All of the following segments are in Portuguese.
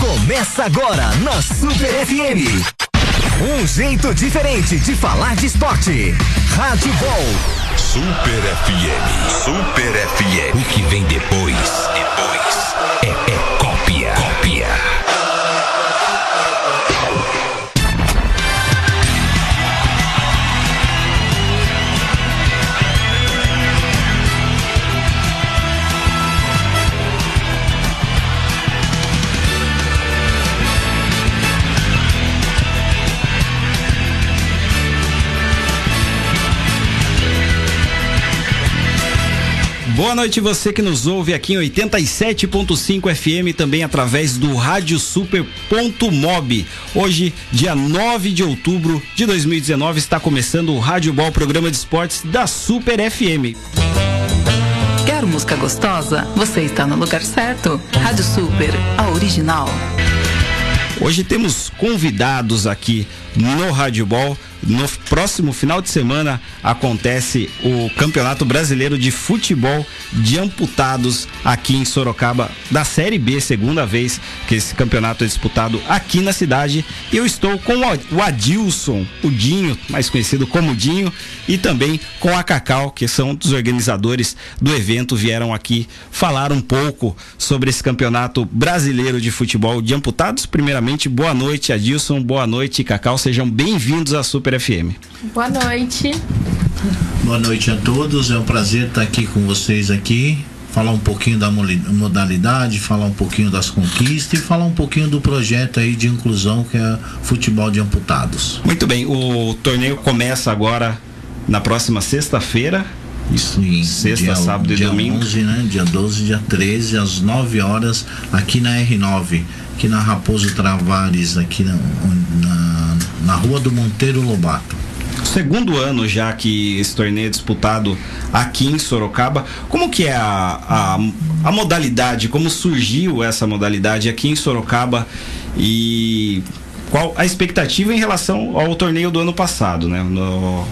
Começa agora na Super FM. Um jeito diferente de falar de esporte. Rádio Ball. Super FM. Super FM. O que vem depois? Depois é, é cópia. Cópia. Boa noite você que nos ouve aqui em 87.5 FM também através do rádio super.mob. Hoje, dia 9 de outubro de 2019, está começando o Rádio Ball, programa de esportes da Super FM. Quer música gostosa? Você está no lugar certo. Rádio Super, a original. Hoje temos convidados aqui no Rádio Ball no próximo final de semana acontece o Campeonato Brasileiro de Futebol de Amputados aqui em Sorocaba, da Série B, segunda vez que esse campeonato é disputado aqui na cidade. E eu estou com o Adilson, o Dinho, mais conhecido como Dinho, e também com a Cacau, que são dos organizadores do evento, vieram aqui falar um pouco sobre esse Campeonato Brasileiro de Futebol de Amputados. Primeiramente, boa noite, Adilson, boa noite, Cacau, sejam bem-vindos à Super Super FM. Boa noite. Boa noite a todos. É um prazer estar aqui com vocês aqui. Falar um pouquinho da modalidade, falar um pouquinho das conquistas e falar um pouquinho do projeto aí de inclusão que é futebol de amputados. Muito bem, o torneio começa agora na próxima sexta-feira, isso, em sexta, dia, sábado dia e domingo. 11, né? Dia 12, dia 13, às 9 horas, aqui na R9, aqui na Raposo Travares, aqui na, na, na rua do Monteiro Lobato. Segundo ano já que esse torneio é disputado aqui em Sorocaba, como que é a, a, a modalidade, como surgiu essa modalidade aqui em Sorocaba e qual a expectativa em relação ao torneio do ano passado, né? No,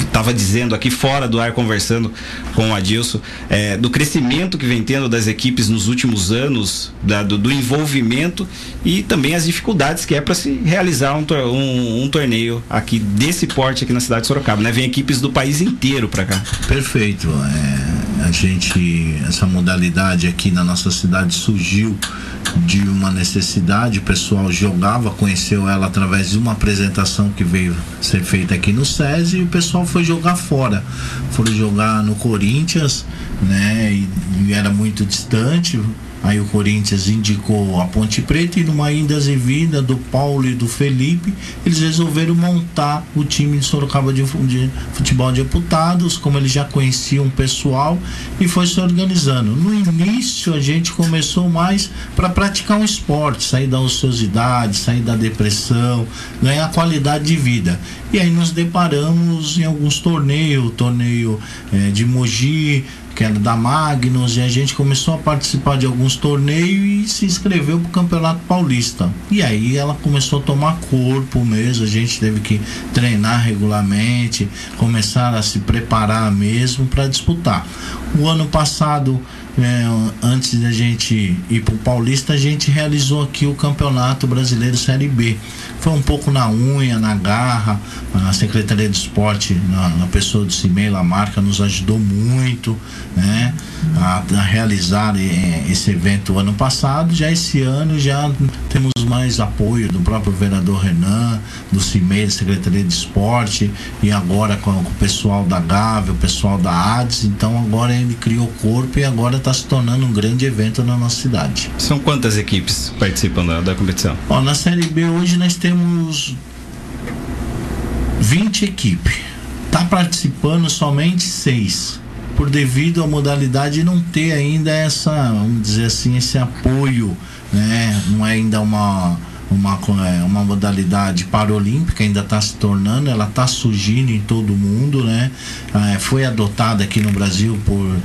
estava dizendo aqui fora do ar, conversando com o Adilson, é, do crescimento que vem tendo das equipes nos últimos anos, da, do, do, envolvimento e também as dificuldades que é para se realizar um, um, um, torneio aqui desse porte aqui na cidade de Sorocaba, né? Vem equipes do país inteiro para cá. Perfeito. É, a gente, essa modalidade aqui na nossa cidade surgiu de uma necessidade, o pessoal jogava, conheceu ela através de uma apresentação que veio ser feita aqui no SESI e o pessoal foi jogar fora. Foram jogar no Corinthians, né? E, e era muito distante, Aí o Corinthians indicou a Ponte Preta e numa indas e vinda do Paulo e do Felipe, eles resolveram montar o time de Sorocaba de, futebol de deputados, como eles já conheciam o pessoal, e foi se organizando. No início a gente começou mais para praticar um esporte, sair da ociosidade, sair da depressão, ganhar qualidade de vida. E aí nos deparamos em alguns torneios, torneio é, de Mogi, que era da Magnus, e a gente começou a participar de alguns torneios e se inscreveu para o Campeonato Paulista. E aí ela começou a tomar corpo mesmo, a gente teve que treinar regularmente, começar a se preparar mesmo para disputar. O ano passado é, antes da gente ir para o Paulista, a gente realizou aqui o Campeonato Brasileiro Série B. Foi um pouco na unha, na garra. A Secretaria de Esporte, na, na pessoa do Cimei Marca, nos ajudou muito né, a, a realizar é, esse evento ano passado. Já esse ano já temos mais apoio do próprio vereador Renan, do CIMEI, da Secretaria de Esporte, e agora com, o pessoal da GAV, o pessoal da ADES. Então agora ele criou o corpo e agora está se tornando um grande evento na nossa cidade. São quantas equipes participam da, da competição? Ó, na Série B hoje nós temos 20 equipes. Está participando somente seis por devido à modalidade não ter ainda essa, vamos dizer assim, esse apoio né? Não é ainda uma uma, é, uma modalidade paralímpica, ainda está se tornando, ela está surgindo em todo o mundo, né? É, foi adotada aqui no Brasil por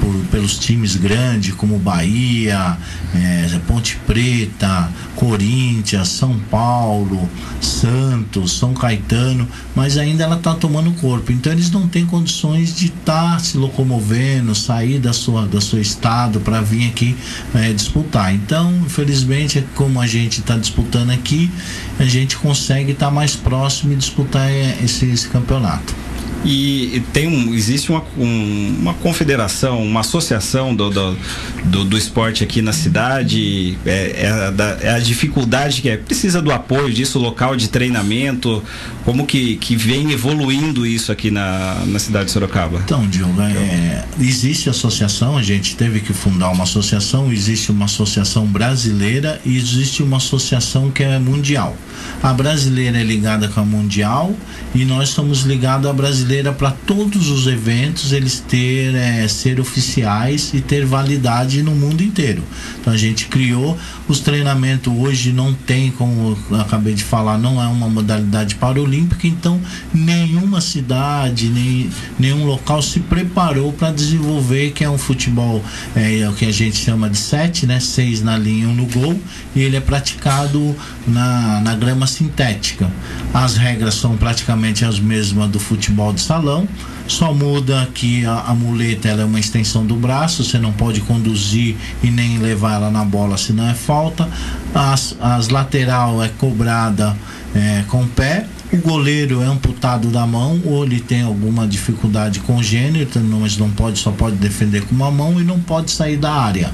por, pelos times grandes como Bahia, é, Ponte Preta, Corinthians, São Paulo, Santos, São Caetano, mas ainda ela está tomando corpo. Então eles não têm condições de estar tá se locomovendo, sair da sua, da seu estado para vir aqui é, disputar. Então, infelizmente, como a gente está disputando aqui, a gente consegue estar tá mais próximo e disputar é, esse, esse campeonato. E tem um, existe uma, um, uma confederação, uma associação do, do, do, do esporte aqui na cidade. É, é, a, é, a dificuldade que é. Precisa do apoio disso, local de treinamento. Como que, que vem evoluindo isso aqui na, na cidade de Sorocaba? Então, Diogo, é, existe associação, a gente teve que fundar uma associação, existe uma associação brasileira e existe uma associação que é mundial. A brasileira é ligada com a mundial e nós somos ligados à brasileira para todos os eventos eles ter é, ser oficiais e ter validade no mundo inteiro. Então a gente criou os treinamentos hoje não tem como eu acabei de falar não é uma modalidade paralímpica então nenhuma cidade nem nenhum local se preparou para desenvolver que é um futebol é, é, o que a gente chama de sete, né? Seis na linha, um no gol e ele é praticado na, na grama sintética. As regras são praticamente as mesmas do futebol de salão, só muda que a, a muleta é uma extensão do braço, você não pode conduzir e nem levar ela na bola se não é falta. As, as lateral é cobrada é, com o pé. O goleiro é amputado da mão ou ele tem alguma dificuldade congênita, mas não pode, só pode defender com uma mão e não pode sair da área.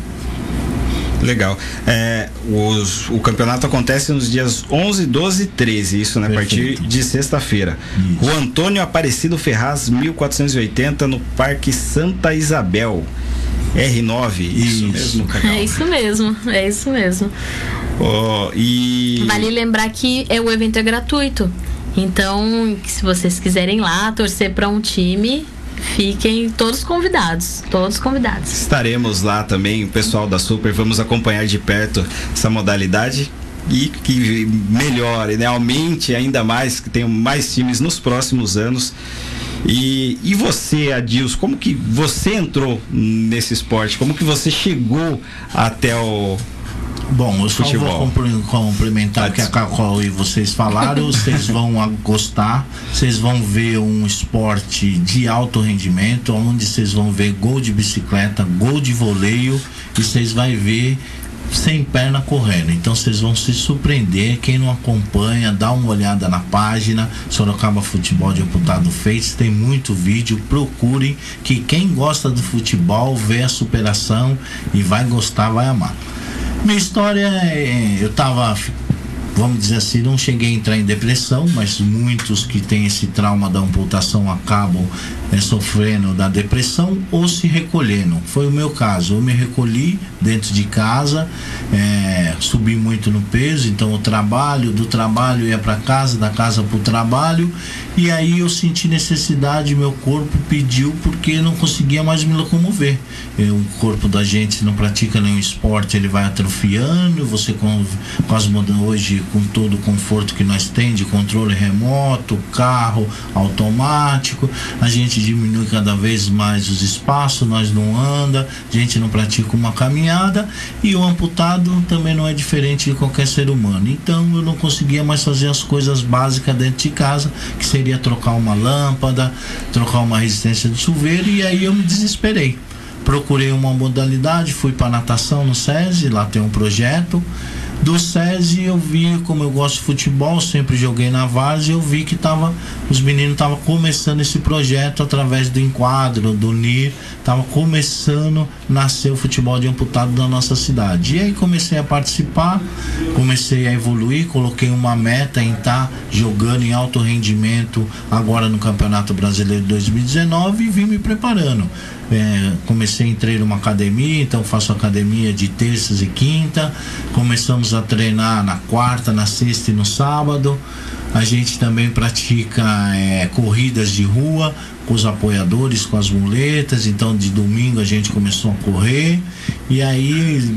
Legal. É, os, o campeonato acontece nos dias 11, 12 e 13, isso, né? A partir de sexta-feira. O Antônio Aparecido Ferraz, 1480, no Parque Santa Isabel. R9, isso, isso mesmo, Cacau? É isso mesmo, é isso mesmo. Oh, e... Vale lembrar que é, o evento é gratuito. Então, se vocês quiserem lá torcer para um time, fiquem todos convidados, todos convidados. Estaremos lá também, o pessoal da Super, vamos acompanhar de perto essa modalidade e que melhore, né? aumente ainda mais, que tenham mais times nos próximos anos. E, e você, Adilson, como que você entrou nesse esporte? Como que você chegou até o, Bom, eu só Futebol. vou complementar o que a Cacau e vocês falaram. vocês vão gostar, vocês vão ver um esporte de alto rendimento, onde vocês vão ver gol de bicicleta, gol de voleio, e vocês vão ver sem perna correndo. Então vocês vão se surpreender. Quem não acompanha, dá uma olhada na página Sorocaba Futebol de Deputado Face. Tem muito vídeo. Procurem que quem gosta do futebol vê a superação e vai gostar, vai amar. Minha história é. Eu tava vamos dizer assim, não cheguei a entrar em depressão, mas muitos que têm esse trauma da amputação acabam é, sofrendo da depressão ou se recolhendo. Foi o meu caso. Eu me recolhi dentro de casa, é, subi muito no peso, então o trabalho, do trabalho ia para casa, da casa para o trabalho, e aí eu senti necessidade, meu corpo pediu porque não conseguia mais me locomover. Eu, o corpo da gente não pratica nenhum esporte, ele vai atrofiando, você com, com as hoje com todo o conforto que nós temos de controle remoto, carro automático, a gente diminui cada vez mais os espaços, nós não anda, a gente não pratica uma caminhada e o amputado também não é diferente de qualquer ser humano. Então eu não conseguia mais fazer as coisas básicas dentro de casa, que seria trocar uma lâmpada, trocar uma resistência de chuveiro e aí eu me desesperei. Procurei uma modalidade, fui para natação no SESI, lá tem um projeto do SESI eu vi, como eu gosto de futebol, sempre joguei na várzea, eu vi que tava, os meninos estavam começando esse projeto através do enquadro, do NIR, estava começando a nascer o futebol de amputado da nossa cidade. E aí comecei a participar, comecei a evoluir, coloquei uma meta em estar tá jogando em alto rendimento agora no Campeonato Brasileiro de 2019 e vim me preparando. É, comecei a entrar numa academia, então faço academia de terças e quinta. Começamos a treinar na quarta, na sexta e no sábado. A gente também pratica é, corridas de rua com os apoiadores, com as muletas. Então, de domingo a gente começou a correr e aí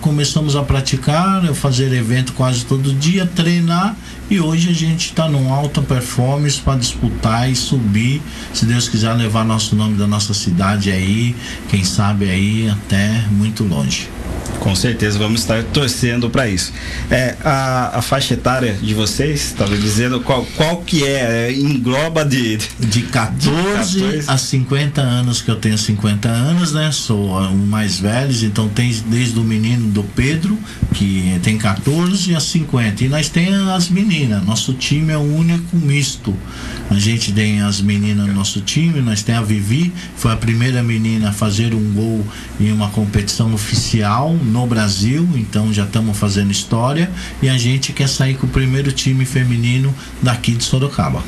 começamos a praticar, fazer evento quase todo dia, treinar e hoje a gente está num alta performance para disputar e subir, se Deus quiser levar nosso nome da nossa cidade aí, quem sabe aí até muito longe. Com certeza vamos estar torcendo para isso. É, a, a, faixa etária de vocês, estava dizendo qual, qual que é, é engloba de, de 14, de 14 a 50 anos, que eu tenho 50 anos, né? Sou um mais velho, então tem desde o menino do Pedro, que tem 14 a 50. E nós temos as meninas, nosso time é o único misto. A gente tem as meninas no nosso time, nós temos a Vivi, foi a primeira menina a fazer um gol em uma competição oficial no Brasil, então já estamos fazendo história e a gente quer sair com o primeiro time feminino daqui de Sorocaba.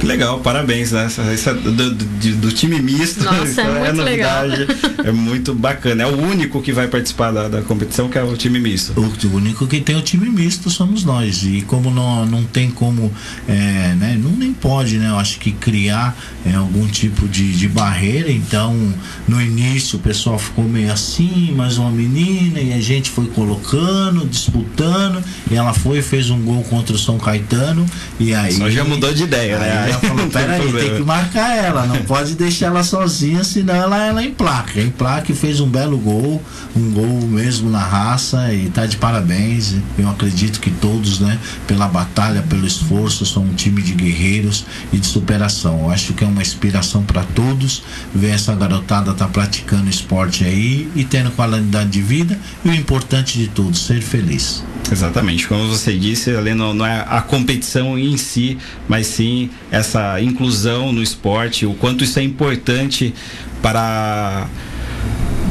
Que legal, parabéns, né? Essa, essa do, do, do, time misto. Nossa, é, é muito novidade. Legal. É muito bacana. É o único que vai participar da, da competição que é o time misto. O, único que tem o time misto somos nós. E como não, não tem como, é, né? Não nem pode, né? Eu acho que criar é, algum tipo de, de barreira. Então, no início o pessoal ficou meio assim, mais uma menina, e a gente foi colocando, disputando, e ela foi e fez um gol contra o São Caetano. E aí. Só já mudou de ideia, né? Ela falou, peraí, tem que marcar ela, não pode deixar ela sozinha, senão ela, ela emplaca. Emplaca e fez um belo gol, um gol mesmo na raça e tá de parabéns. Eu acredito que todos, né, pela batalha, pelo esforço, são um time de guerreiros e de superação. Eu acho que é uma inspiração para todos ver essa garotada tá praticando esporte aí e tendo qualidade de vida e o importante de tudo, ser feliz. Exatamente, como você disse, ali não, não é a competição em si, mas sim essa inclusão no esporte, o quanto isso é importante para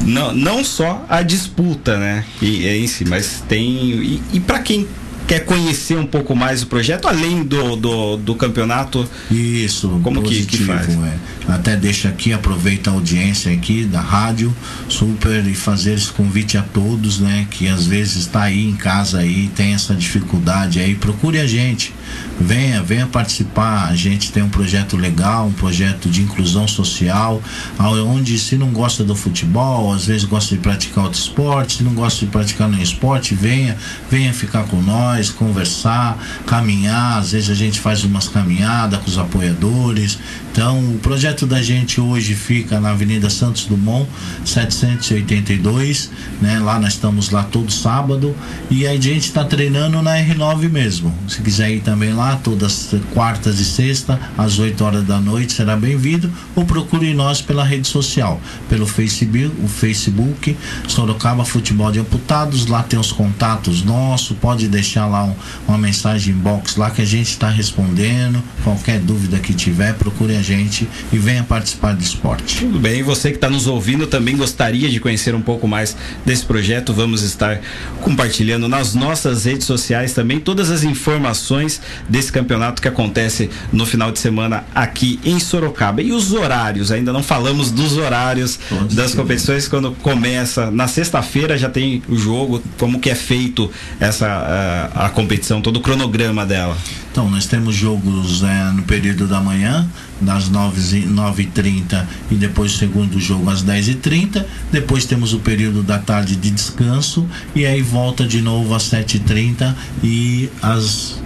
não, não só a disputa, né? E, em si, mas tem. E, e para quem quer conhecer um pouco mais o projeto, além do, do, do campeonato? Isso, como positivo, que, que faz? É. Até deixa aqui, aproveita a audiência aqui da rádio, super, e fazer esse convite a todos, né? Que às vezes está aí em casa aí, tem essa dificuldade aí, procure a gente. Venha, venha participar. A gente tem um projeto legal, um projeto de inclusão social, onde se não gosta do futebol, às vezes gosta de praticar outro esporte, se não gosta de praticar nenhum esporte, venha, venha ficar com nós conversar, caminhar. Às vezes a gente faz umas caminhadas com os apoiadores. Então, o projeto da gente hoje fica na Avenida Santos Dumont, 782, né? Lá nós estamos lá todo sábado e a gente está treinando na R9 mesmo. Se quiser ir também lá, todas quartas e sexta, às 8 horas da noite, será bem-vindo. Ou procure nós pela rede social, pelo Facebook, o Facebook, Sorocaba Futebol de Amputados. Lá tem os contatos nossos, pode deixar lá um, uma mensagem inbox lá que a gente está respondendo. Qualquer dúvida que tiver, procure a gente e venha participar do esporte. Tudo bem, você que está nos ouvindo também gostaria de conhecer um pouco mais desse projeto, vamos estar compartilhando nas nossas redes sociais também todas as informações desse campeonato que acontece no final de semana aqui em Sorocaba. E os horários, ainda não falamos dos horários das competições quando começa na sexta-feira já tem o jogo, como que é feito essa a, competição, todo o cronograma dela? Então, nós temos jogos é, no período da manhã, das 9h30 e depois o segundo jogo às 10h30. Depois temos o período da tarde de descanso e aí volta de novo às 7h30 e às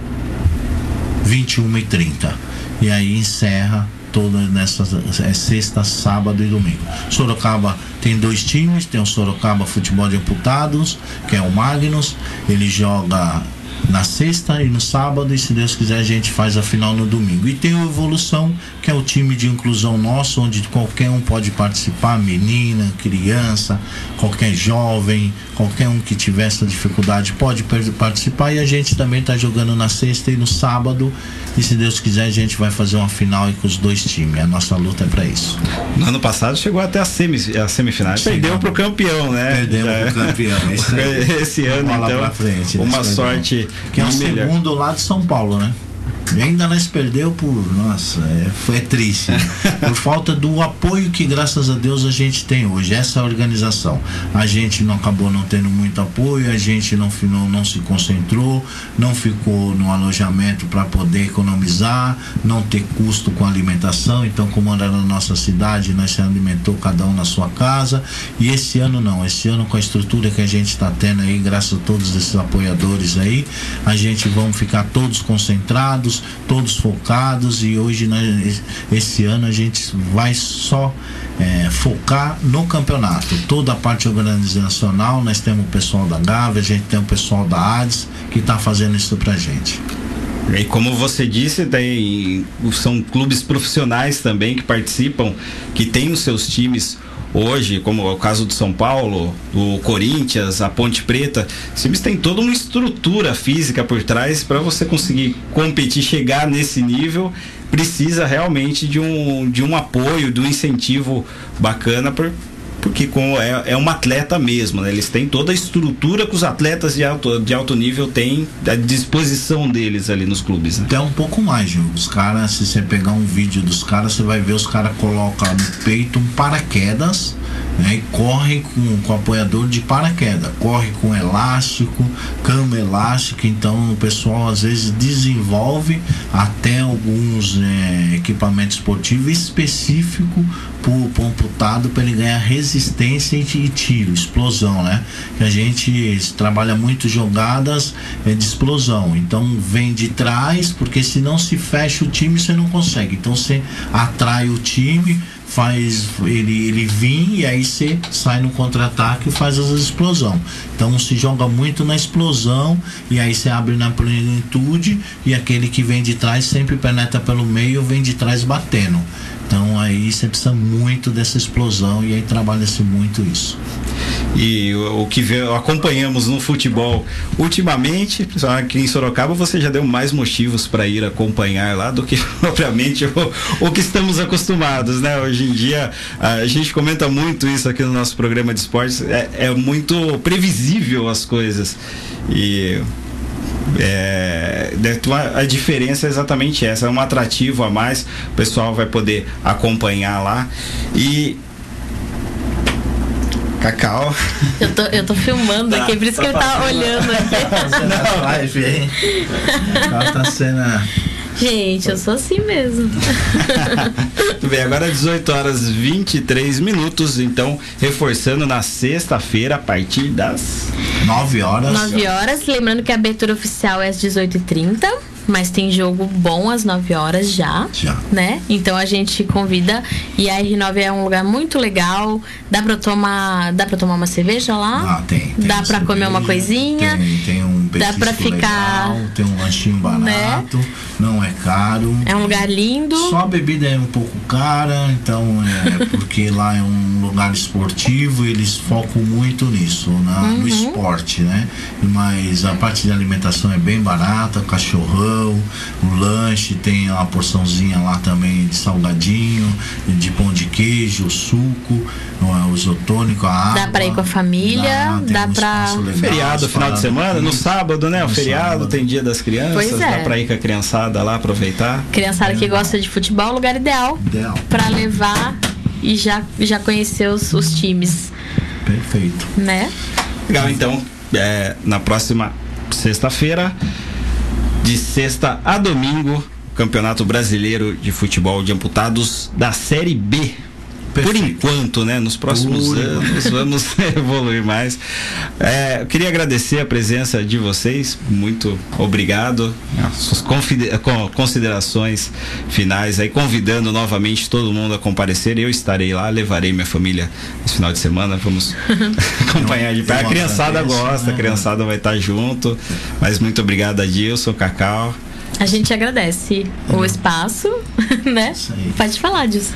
21h30. E aí encerra toda nessa é, sexta, sábado e domingo. Sorocaba tem dois times, tem o Sorocaba Futebol de Amputados, que é o Magnus, ele joga na sexta e no sábado, e se Deus quiser, a gente faz a final no domingo. E tem o Evolução, que é o time de inclusão nosso, onde qualquer um pode participar, menina, criança, qualquer jovem, qualquer um que tiver essa dificuldade pode participar. E a gente também está jogando na sexta e no sábado. E se Deus quiser, a gente vai fazer uma final com os dois times. A nossa luta é para isso. No ano passado chegou até a, semi, a semifinal. Perdeu para o campeão, né? Perdemos para o campeão. Esse, esse ano, então, frente, uma sorte que é o melhor. segundo lá de São Paulo, né? E ainda nós perdeu por, nossa, é, foi triste. Né? por falta do apoio que graças a Deus a gente tem hoje, essa organização. A gente não acabou não tendo muito apoio, a gente não, não, não se concentrou, não ficou no alojamento para poder economizar, não ter custo com alimentação. Então, como era na nossa cidade, nós se alimentou cada um na sua casa. E esse ano não, esse ano com a estrutura que a gente está tendo aí, graças a todos esses apoiadores aí, a gente vamos ficar todos concentrados, todos focados e hoje nós, esse ano a gente vai só é, focar no campeonato. Toda a parte organizacional, nós temos o pessoal da Gávea, a gente tem o pessoal da ADES que está fazendo isso pra gente. E como você disse, tem, são clubes profissionais também que participam, que têm os seus times hoje, como é o caso do São Paulo, o Corinthians, a Ponte Preta, os times têm toda uma estrutura física por trás para você conseguir competir, chegar nesse nível, precisa realmente de um, de um apoio, de um incentivo bacana por, porque com, é, é um atleta mesmo, né? Eles têm toda a estrutura que os atletas de alto, de alto nível têm à disposição deles ali nos clubes. Né? Até um pouco mais, Gil. Os caras, se você pegar um vídeo dos caras, você vai ver os caras colocam no peito um paraquedas né, e corre com, com apoiador de paraquedas, corre com elástico, cama elástica, então o pessoal às vezes desenvolve até alguns é, equipamentos esportivos específicos para amputado para ele ganhar resistência e tiro, explosão, né? Que a gente trabalha muito jogadas é, de explosão, então vem de trás, porque se não se fecha o time você não consegue, então você atrai o time faz ele, ele vir e aí você sai no contra-ataque e faz as explosão. Então se joga muito na explosão e aí você abre na plenitude e aquele que vem de trás sempre penetra pelo meio vem de trás batendo. Então aí você precisa muito dessa explosão e aí trabalha-se muito isso. E o, que acompanhamos no futebol ultimamente, aqui em Sorocaba, você já deu mais motivos para ir acompanhar lá do que propriamente o, o, que estamos acostumados, né? Hoje em dia a gente comenta muito isso aqui no nosso programa de esportes, é, é muito previsível as coisas e é, a diferença é exatamente essa, é um atrativo a mais, o pessoal vai poder acompanhar lá e Cacau. Eu tô, eu tô filmando tá, aqui, por isso tá que ele tá olhando aqui. Não, live, hein? Cacau tá sendo Gente, eu sou assim mesmo. Tudo bem, agora 18 horas 23 minutos, então reforçando na sexta-feira a partir das 9 horas. 9 horas, lembrando que a abertura oficial é às 18h30 mas tem jogo bom às 9 horas já. Já. Né? Então a gente convida. E a R9 é um lugar muito legal. Dá pra tomar. Dá pra tomar uma cerveja lá? Ah, tem. tem dá pra cerveja, comer uma coisinha. Tem, tem um Dá pra ficar. Legal, tem um lanchinho barato, né? não é caro. É um lugar lindo. Só a bebida é um pouco cara, então é porque lá é um lugar esportivo, eles focam muito nisso, na, uhum. no esporte, né? Mas a parte de alimentação é bem barata, cachorrão o lanche, tem uma porçãozinha lá também de salgadinho, de pão de queijo, suco, o isotônico, a água. Dá pra ir com a família, dá, dá um pra. Legal, feriado, final de semana, no sábado, né? O feriado, sábado. tem dia das crianças, pois é. dá pra ir com a criançada lá aproveitar. Criançada é. que gosta de futebol, lugar ideal. Ideal. Pra levar e já, já conhecer os, os times. Perfeito. Né? Legal, então, é, na próxima sexta-feira de sexta a domingo, Campeonato Brasileiro de Futebol de Amputados da Série B. Perfeito. Por enquanto, né? Nos próximos Por anos vamos evoluir mais. É, eu queria agradecer a presença de vocês. Muito obrigado. Suas considerações finais aí, convidando novamente todo mundo a comparecer. Eu estarei lá, levarei minha família esse final de semana. Vamos acompanhar de perto. A criançada gosta, a né? criançada vai estar junto. Mas muito obrigado, Adilson, Cacau. A gente agradece o espaço, né? Pode falar disso.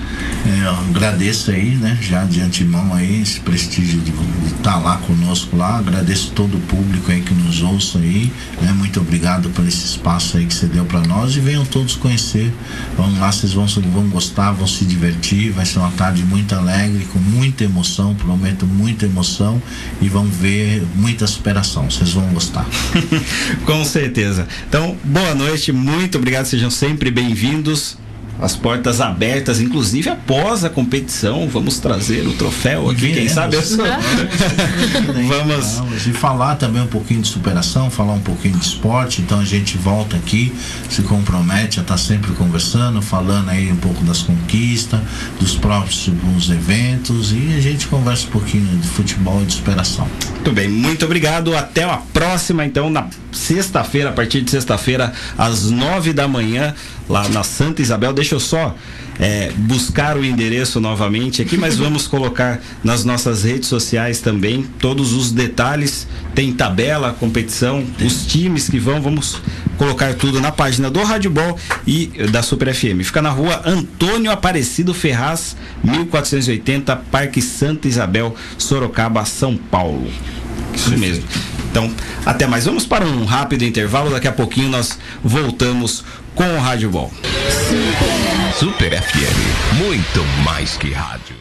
É, eu agradeço aí, né? Já de antemão aí, esse prestígio de estar tá lá conosco lá. Agradeço todo o público aí que nos ouça aí, né? Muito obrigado por esse espaço aí que você deu para nós e venham todos conhecer. Vamos lá, vocês vão, vão gostar, vão se divertir. Vai ser uma tarde muito alegre, com muita emoção, prometo muita emoção e vão ver muita superação. Vocês vão gostar. com certeza. Então, boa noite muito obrigado, sejam sempre bem-vindos as portas abertas, inclusive após a competição. Vamos trazer o troféu aqui, quem sabe eu sou. Vamos. E falar também um pouquinho de superação, falar um pouquinho de esporte. Então a gente volta aqui, se compromete a estar sempre conversando, falando aí um pouco das conquistas, dos próximos eventos e a gente conversa um pouquinho de futebol e de superação. Muito bem, muito obrigado. Até a próxima, então, na sexta-feira, a partir de sexta-feira, às nove da manhã, lá na Santa Isabel. Deixa eu só é, buscar o endereço novamente aqui, mas vamos colocar nas nossas redes sociais também todos os detalhes. Tem tabela, competição, os times que vão, vamos colocar tudo na página do Rádio Ball e da Super FM. Fica na rua Antônio Aparecido Ferraz, 1480, Parque Santa Isabel, Sorocaba, São Paulo. Isso mesmo. Então, até mais. Vamos para um rápido intervalo. Daqui a pouquinho nós voltamos com o Rádio Ball. Super FM, muito mais que rádio.